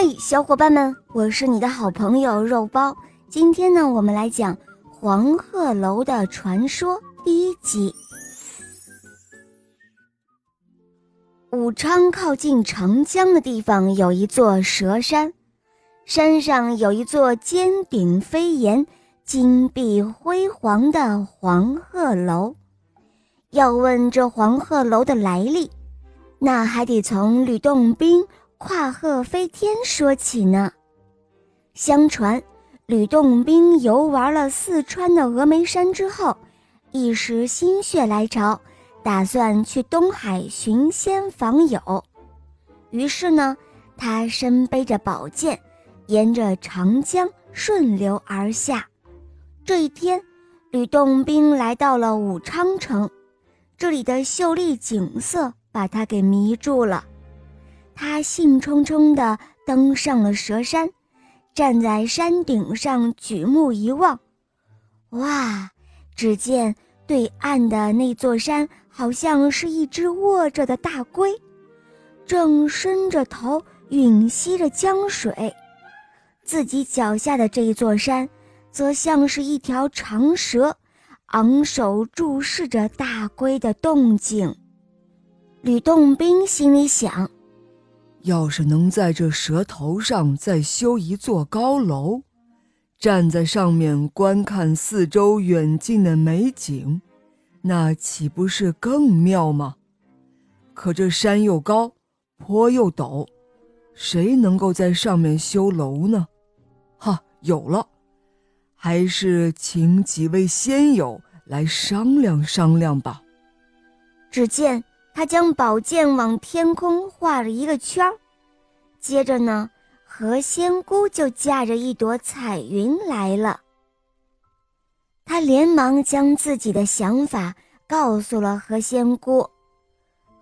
嘿，小伙伴们，我是你的好朋友肉包。今天呢，我们来讲黄鹤楼的传说第一集。武昌靠近长江的地方有一座蛇山，山上有一座尖顶飞檐、金碧辉煌的黄鹤楼。要问这黄鹤楼的来历，那还得从吕洞宾。跨鹤飞天说起呢。相传，吕洞宾游玩了四川的峨眉山之后，一时心血来潮，打算去东海寻仙访友。于是呢，他身背着宝剑，沿着长江顺流而下。这一天，吕洞宾来到了武昌城，这里的秀丽景色把他给迷住了。他兴冲冲地登上了蛇山，站在山顶上举目一望，哇！只见对岸的那座山好像是一只卧着的大龟，正伸着头吮吸着江水；自己脚下的这一座山，则像是一条长蛇，昂首注视着大龟的动静。吕洞宾心里想。要是能在这蛇头上再修一座高楼，站在上面观看四周远近的美景，那岂不是更妙吗？可这山又高，坡又陡，谁能够在上面修楼呢？哈，有了，还是请几位仙友来商量商量吧。只见。他将宝剑往天空画了一个圈儿，接着呢，何仙姑就驾着一朵彩云来了。他连忙将自己的想法告诉了何仙姑，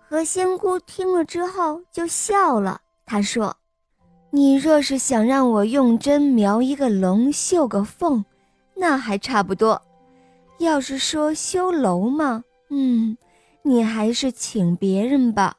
何仙姑听了之后就笑了。他说：“你若是想让我用针描一个龙、绣个凤，那还差不多；要是说修楼嘛，嗯。”你还是请别人吧。